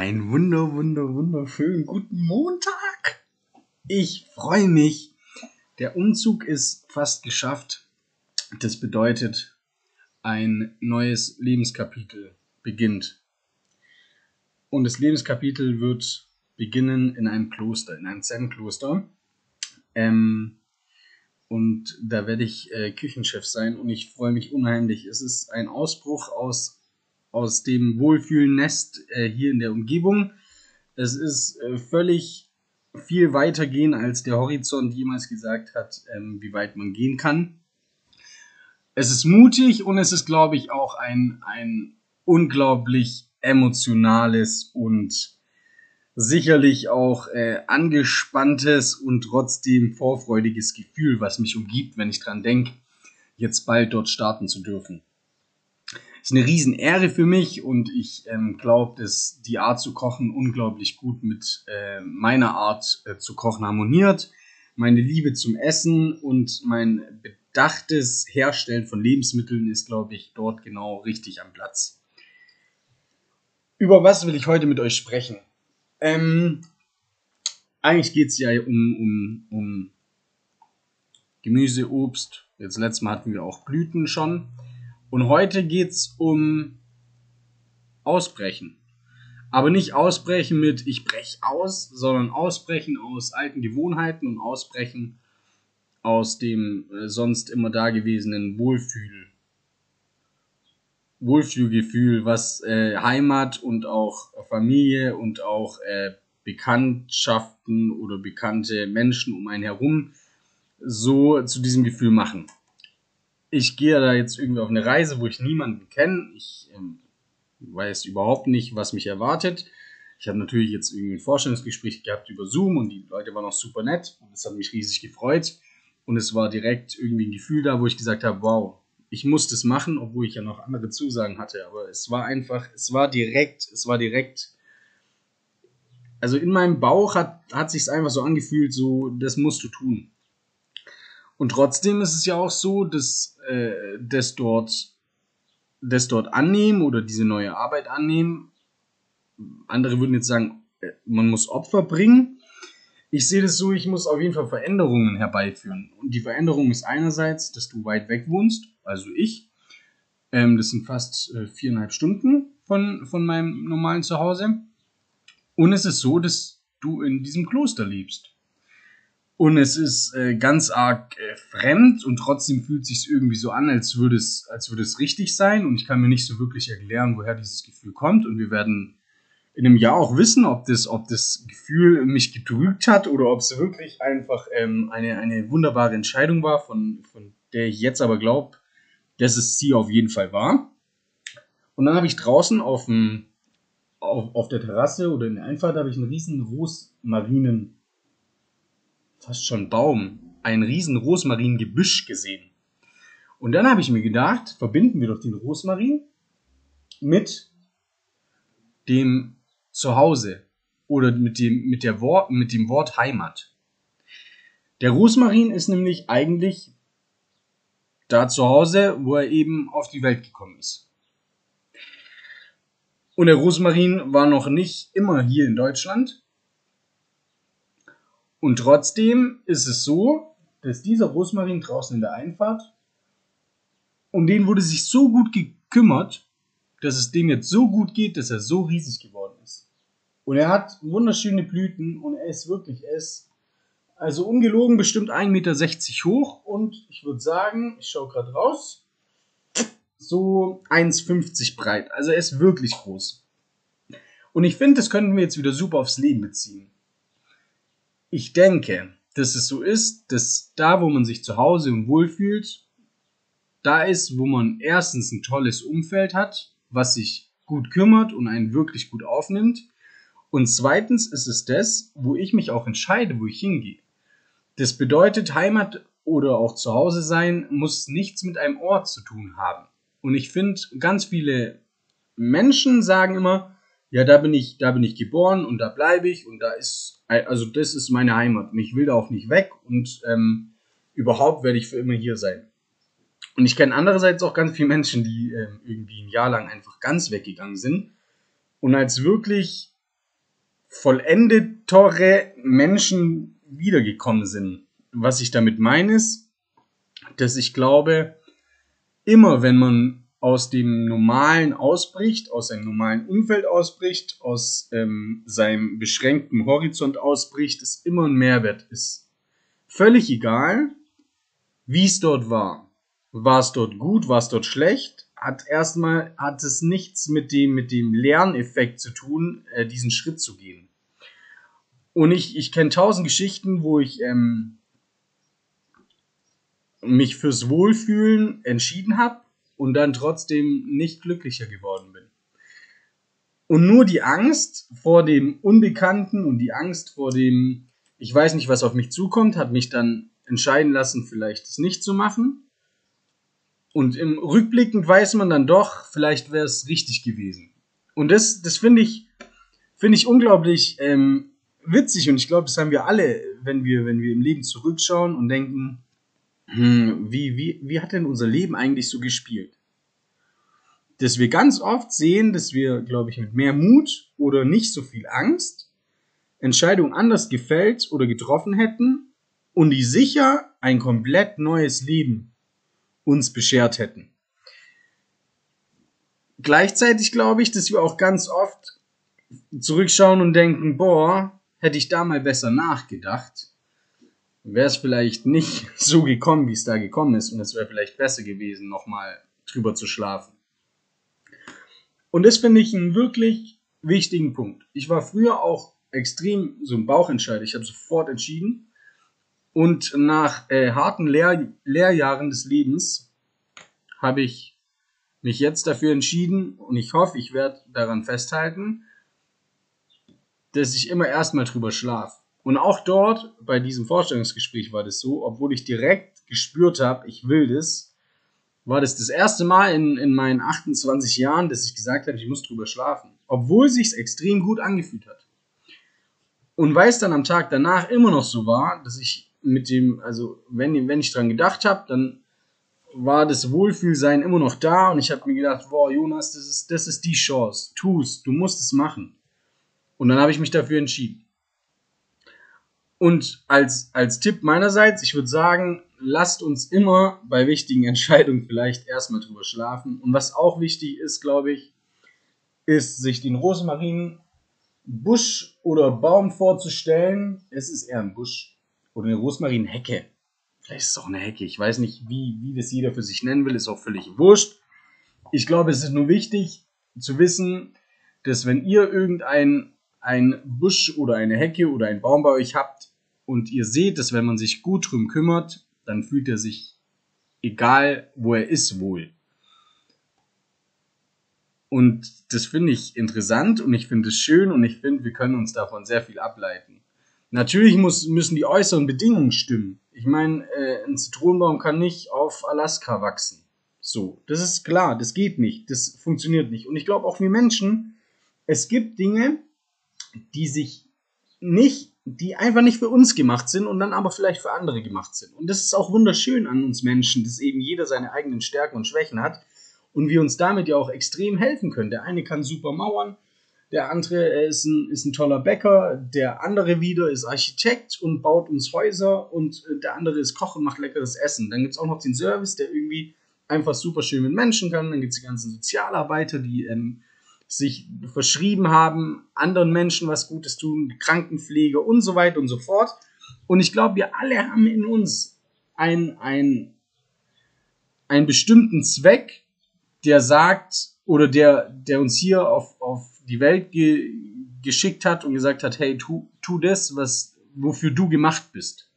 Ein wunder, wunder, wunderschönen guten Montag. Ich freue mich. Der Umzug ist fast geschafft. Das bedeutet, ein neues Lebenskapitel beginnt. Und das Lebenskapitel wird beginnen in einem Kloster, in einem Zen-Kloster. Ähm, und da werde ich äh, Küchenchef sein und ich freue mich unheimlich. Es ist ein Ausbruch aus aus dem Wohlfühlnest äh, hier in der Umgebung. Es ist äh, völlig viel weiter gehen, als der Horizont jemals gesagt hat, ähm, wie weit man gehen kann. Es ist mutig und es ist, glaube ich, auch ein, ein unglaublich emotionales und sicherlich auch äh, angespanntes und trotzdem vorfreudiges Gefühl, was mich umgibt, wenn ich dran denke, jetzt bald dort starten zu dürfen ist eine Riesenehre für mich und ich ähm, glaube, dass die Art zu kochen unglaublich gut mit äh, meiner Art äh, zu kochen harmoniert. Meine Liebe zum Essen und mein bedachtes Herstellen von Lebensmitteln ist, glaube ich, dort genau richtig am Platz. Über was will ich heute mit euch sprechen? Ähm, eigentlich geht es ja um, um, um Gemüse, Obst. Jetzt letztes Mal hatten wir auch Blüten schon. Und heute geht's um Ausbrechen. Aber nicht Ausbrechen mit ich brech aus, sondern Ausbrechen aus alten Gewohnheiten und Ausbrechen aus dem äh, sonst immer dagewesenen Wohlfühl. Wohlfühlgefühl, was äh, Heimat und auch Familie und auch äh, Bekanntschaften oder bekannte Menschen um einen herum so zu diesem Gefühl machen ich gehe da jetzt irgendwie auf eine Reise, wo ich niemanden kenne. Ich ähm, weiß überhaupt nicht, was mich erwartet. Ich habe natürlich jetzt irgendwie ein Vorstellungsgespräch gehabt über Zoom und die Leute waren auch super nett und es hat mich riesig gefreut. Und es war direkt irgendwie ein Gefühl da, wo ich gesagt habe, wow, ich muss das machen, obwohl ich ja noch andere Zusagen hatte. Aber es war einfach, es war direkt, es war direkt. Also in meinem Bauch hat, hat sich einfach so angefühlt, so, das musst du tun. Und trotzdem ist es ja auch so, dass äh, das dort, das dort annehmen oder diese neue Arbeit annehmen. Andere würden jetzt sagen, äh, man muss Opfer bringen. Ich sehe das so, ich muss auf jeden Fall Veränderungen herbeiführen. Und die Veränderung ist einerseits, dass du weit weg wohnst, also ich. Ähm, das sind fast äh, viereinhalb Stunden von, von meinem normalen Zuhause. Und es ist so, dass du in diesem Kloster lebst. Und es ist äh, ganz arg äh, fremd und trotzdem fühlt es sich irgendwie so an, als würde es, als würde es richtig sein. Und ich kann mir nicht so wirklich erklären, woher dieses Gefühl kommt. Und wir werden in einem Jahr auch wissen, ob das, ob das Gefühl mich getrügt hat oder ob es wirklich einfach ähm, eine, eine wunderbare Entscheidung war, von, von der ich jetzt aber glaube, dass es sie auf jeden Fall war. Und dann habe ich draußen auf, dem, auf, auf der Terrasse oder in der Einfahrt habe ich einen riesen Rosmarinen fast schon Baum, ein riesen Rosmaringebüsch gesehen. Und dann habe ich mir gedacht, verbinden wir doch den Rosmarin mit dem Zuhause oder mit dem, mit, der Wort, mit dem Wort Heimat. Der Rosmarin ist nämlich eigentlich da zu Hause, wo er eben auf die Welt gekommen ist. Und der Rosmarin war noch nicht immer hier in Deutschland, und trotzdem ist es so, dass dieser Rosmarin draußen in der Einfahrt, um den wurde sich so gut gekümmert, dass es dem jetzt so gut geht, dass er so riesig geworden ist. Und er hat wunderschöne Blüten und er ist wirklich, er ist also ungelogen bestimmt 1,60 Meter hoch und ich würde sagen, ich schaue gerade raus, so 1,50 breit. Also er ist wirklich groß. Und ich finde, das könnten wir jetzt wieder super aufs Leben beziehen ich denke, dass es so ist, dass da, wo man sich zu Hause und wohlfühlt, da ist, wo man erstens ein tolles Umfeld hat, was sich gut kümmert und einen wirklich gut aufnimmt. Und zweitens ist es das, wo ich mich auch entscheide, wo ich hingehe. Das bedeutet, Heimat oder auch zu Hause sein muss nichts mit einem Ort zu tun haben. Und ich finde, ganz viele Menschen sagen immer, ja, da bin ich, da bin ich geboren und da bleibe ich und da ist, also das ist meine Heimat und ich will da auch nicht weg und ähm, überhaupt werde ich für immer hier sein. Und ich kenne andererseits auch ganz viele Menschen, die ähm, irgendwie ein Jahr lang einfach ganz weggegangen sind und als wirklich vollendetore Menschen wiedergekommen sind. Was ich damit meine ist, dass ich glaube, immer wenn man aus dem Normalen ausbricht, aus seinem normalen Umfeld ausbricht, aus ähm, seinem beschränkten Horizont ausbricht, es immer ein Mehrwert ist. Völlig egal, wie es dort war. War es dort gut, war es dort schlecht? Hat erstmal hat es nichts mit dem mit dem Lerneffekt zu tun, äh, diesen Schritt zu gehen. Und ich ich kenne tausend Geschichten, wo ich ähm, mich fürs Wohlfühlen entschieden habe und dann trotzdem nicht glücklicher geworden bin. Und nur die Angst vor dem Unbekannten und die Angst vor dem, ich weiß nicht, was auf mich zukommt, hat mich dann entscheiden lassen, vielleicht es nicht zu machen. Und im Rückblickend weiß man dann doch, vielleicht wäre es richtig gewesen. Und das, das finde ich, finde ich unglaublich ähm, witzig und ich glaube, das haben wir alle, wenn wir, wenn wir im Leben zurückschauen und denken, hm, wie, wie, wie hat denn unser Leben eigentlich so gespielt? Dass wir ganz oft sehen, dass wir, glaube ich, mit mehr Mut oder nicht so viel Angst Entscheidungen anders gefällt oder getroffen hätten und die sicher ein komplett neues Leben uns beschert hätten. Gleichzeitig glaube ich, dass wir auch ganz oft zurückschauen und denken, boah, hätte ich da mal besser nachgedacht, wäre es vielleicht nicht so gekommen, wie es da gekommen ist. Und es wäre vielleicht besser gewesen, nochmal drüber zu schlafen. Und das finde ich einen wirklich wichtigen Punkt. Ich war früher auch extrem so ein Bauchentscheider. Ich habe sofort entschieden. Und nach äh, harten Lehr Lehrjahren des Lebens habe ich mich jetzt dafür entschieden und ich hoffe, ich werde daran festhalten, dass ich immer erstmal drüber schlafe. Und auch dort, bei diesem Vorstellungsgespräch war das so, obwohl ich direkt gespürt habe, ich will das, war das das erste Mal in, in meinen 28 Jahren, dass ich gesagt habe, ich muss drüber schlafen. Obwohl sich's extrem gut angefühlt hat. Und weil es dann am Tag danach immer noch so war, dass ich mit dem, also wenn, wenn ich dran gedacht habe, dann war das Wohlfühlsein immer noch da und ich habe mir gedacht, boah, Jonas, das ist, das ist die Chance. Tu's, du musst es machen. Und dann habe ich mich dafür entschieden. Und als, als Tipp meinerseits, ich würde sagen, lasst uns immer bei wichtigen Entscheidungen vielleicht erstmal drüber schlafen. Und was auch wichtig ist, glaube ich, ist, sich den Rosmarin Busch oder Baum vorzustellen. Es ist eher ein Busch oder eine Rosmarinhecke. Vielleicht ist es auch eine Hecke. Ich weiß nicht, wie, wie das jeder für sich nennen will. Ist auch völlig wurscht. Ich glaube, es ist nur wichtig zu wissen, dass wenn ihr irgendein ein Busch oder eine Hecke oder ein Baum bei euch habt und ihr seht, dass wenn man sich gut drum kümmert, dann fühlt er sich, egal wo er ist, wohl. Und das finde ich interessant und ich finde es schön und ich finde, wir können uns davon sehr viel ableiten. Natürlich muss, müssen die äußeren Bedingungen stimmen. Ich meine, äh, ein Zitronenbaum kann nicht auf Alaska wachsen. So, das ist klar, das geht nicht, das funktioniert nicht. Und ich glaube auch wir Menschen, es gibt Dinge, die sich nicht, die einfach nicht für uns gemacht sind und dann aber vielleicht für andere gemacht sind. Und das ist auch wunderschön an uns Menschen, dass eben jeder seine eigenen Stärken und Schwächen hat und wir uns damit ja auch extrem helfen können. Der eine kann super mauern, der andere ist ein, ist ein toller Bäcker, der andere wieder ist Architekt und baut uns Häuser und der andere ist Koch und macht leckeres Essen. Dann gibt es auch noch den Service, der irgendwie einfach super schön mit Menschen kann. Dann gibt es die ganzen Sozialarbeiter, die ähm, sich verschrieben haben, anderen Menschen was Gutes tun, Krankenpflege und so weiter und so fort. Und ich glaube, wir alle haben in uns ein, ein, einen bestimmten Zweck, der sagt, oder der, der uns hier auf, auf die Welt ge, geschickt hat und gesagt hat, hey, tu, tu das, was, wofür du gemacht bist.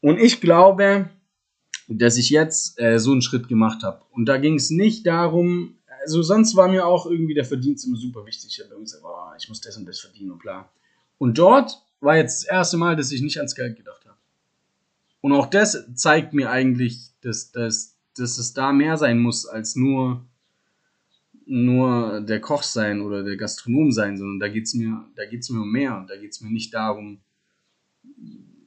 Und ich glaube, dass ich jetzt äh, so einen Schritt gemacht habe. Und da ging es nicht darum, also sonst war mir auch irgendwie der Verdienst immer super wichtig. Ich habe irgendwie gesagt, oh, ich muss das und das verdienen und bla. Und dort war jetzt das erste Mal, dass ich nicht ans Geld gedacht habe. Und auch das zeigt mir eigentlich, dass, dass, dass es da mehr sein muss als nur, nur der Koch sein oder der Gastronom sein, sondern da geht es mir, mir um mehr da geht es mir nicht darum,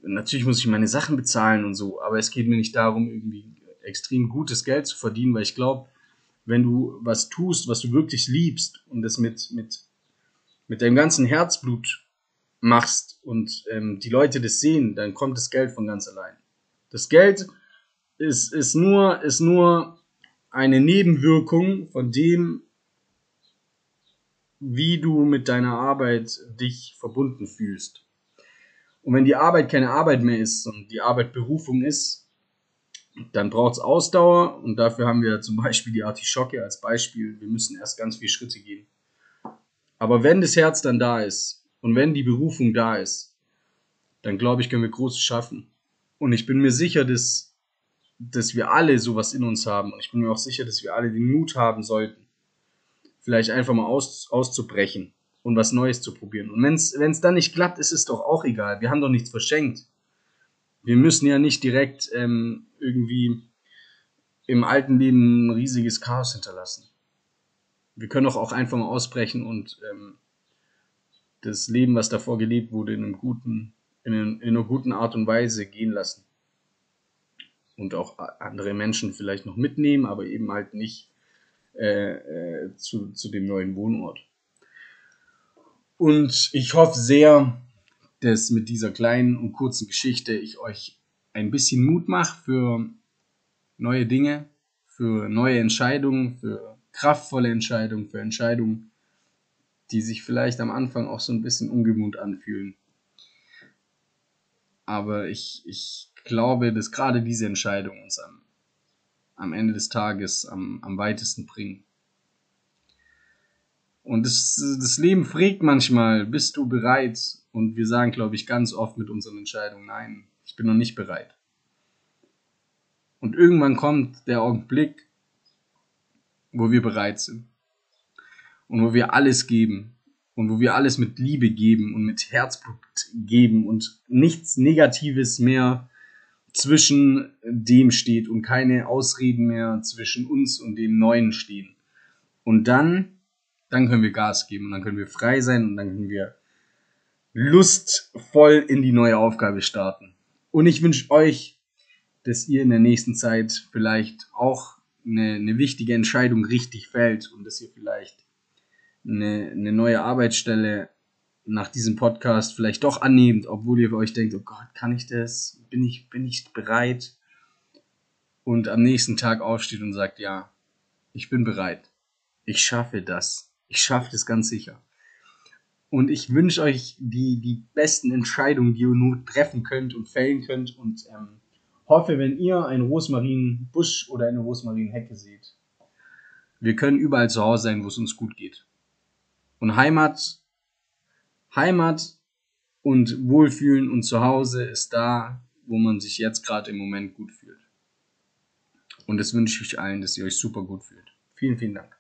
natürlich muss ich meine Sachen bezahlen und so, aber es geht mir nicht darum, irgendwie extrem gutes Geld zu verdienen, weil ich glaube, wenn du was tust, was du wirklich liebst und das mit, mit mit deinem ganzen Herzblut machst und ähm, die Leute das sehen, dann kommt das Geld von ganz allein. Das Geld ist, ist, nur, ist nur eine Nebenwirkung von dem, wie du mit deiner Arbeit dich verbunden fühlst. Und wenn die Arbeit keine Arbeit mehr ist und die Arbeit Berufung ist, dann braucht es Ausdauer und dafür haben wir zum Beispiel die Artischocke als Beispiel. Wir müssen erst ganz viele Schritte gehen. Aber wenn das Herz dann da ist und wenn die Berufung da ist, dann glaube ich, können wir Großes schaffen. Und ich bin mir sicher, dass, dass wir alle sowas in uns haben. Und ich bin mir auch sicher, dass wir alle den Mut haben sollten, vielleicht einfach mal aus, auszubrechen und was Neues zu probieren. Und wenn es dann nicht klappt, ist es doch auch egal. Wir haben doch nichts verschenkt. Wir müssen ja nicht direkt ähm, irgendwie im alten Leben ein riesiges Chaos hinterlassen wir können doch auch einfach mal ausbrechen und ähm, das Leben, was davor gelebt wurde, in, einem guten, in, in einer guten Art und Weise gehen lassen. Und auch andere Menschen vielleicht noch mitnehmen, aber eben halt nicht äh, äh, zu, zu dem neuen Wohnort. Und ich hoffe sehr, dass mit dieser kleinen und kurzen Geschichte ich euch ein bisschen Mut mache für neue Dinge, für neue Entscheidungen, für kraftvolle Entscheidungen, für Entscheidungen, die sich vielleicht am Anfang auch so ein bisschen ungewohnt anfühlen. Aber ich, ich glaube, dass gerade diese Entscheidungen uns am, am Ende des Tages am, am weitesten bringen. Und das, das Leben fragt manchmal, bist du bereit? Und wir sagen, glaube ich, ganz oft mit unseren Entscheidungen, nein, ich bin noch nicht bereit. Und irgendwann kommt der Augenblick, wo wir bereit sind. Und wo wir alles geben. Und wo wir alles mit Liebe geben und mit Herzblut geben und nichts Negatives mehr zwischen dem steht und keine Ausreden mehr zwischen uns und dem Neuen stehen. Und dann, dann können wir Gas geben und dann können wir frei sein und dann können wir lustvoll in die neue Aufgabe starten. Und ich wünsche euch, dass ihr in der nächsten Zeit vielleicht auch eine, eine wichtige Entscheidung richtig fällt und dass ihr vielleicht eine, eine neue Arbeitsstelle nach diesem Podcast vielleicht doch annehmt, obwohl ihr euch denkt, oh Gott, kann ich das? Bin ich, bin ich bereit? Und am nächsten Tag aufsteht und sagt, ja, ich bin bereit. Ich schaffe das. Ich schaffe das ganz sicher. Und ich wünsche euch die, die besten Entscheidungen, die ihr nur treffen könnt und fällen könnt. Und ähm, hoffe, wenn ihr einen Rosmarinbusch oder eine Rosmarinhecke seht, wir können überall zu Hause sein, wo es uns gut geht. Und Heimat, Heimat und Wohlfühlen und Zuhause ist da, wo man sich jetzt gerade im Moment gut fühlt. Und das wünsche ich euch allen, dass ihr euch super gut fühlt. Vielen, vielen Dank.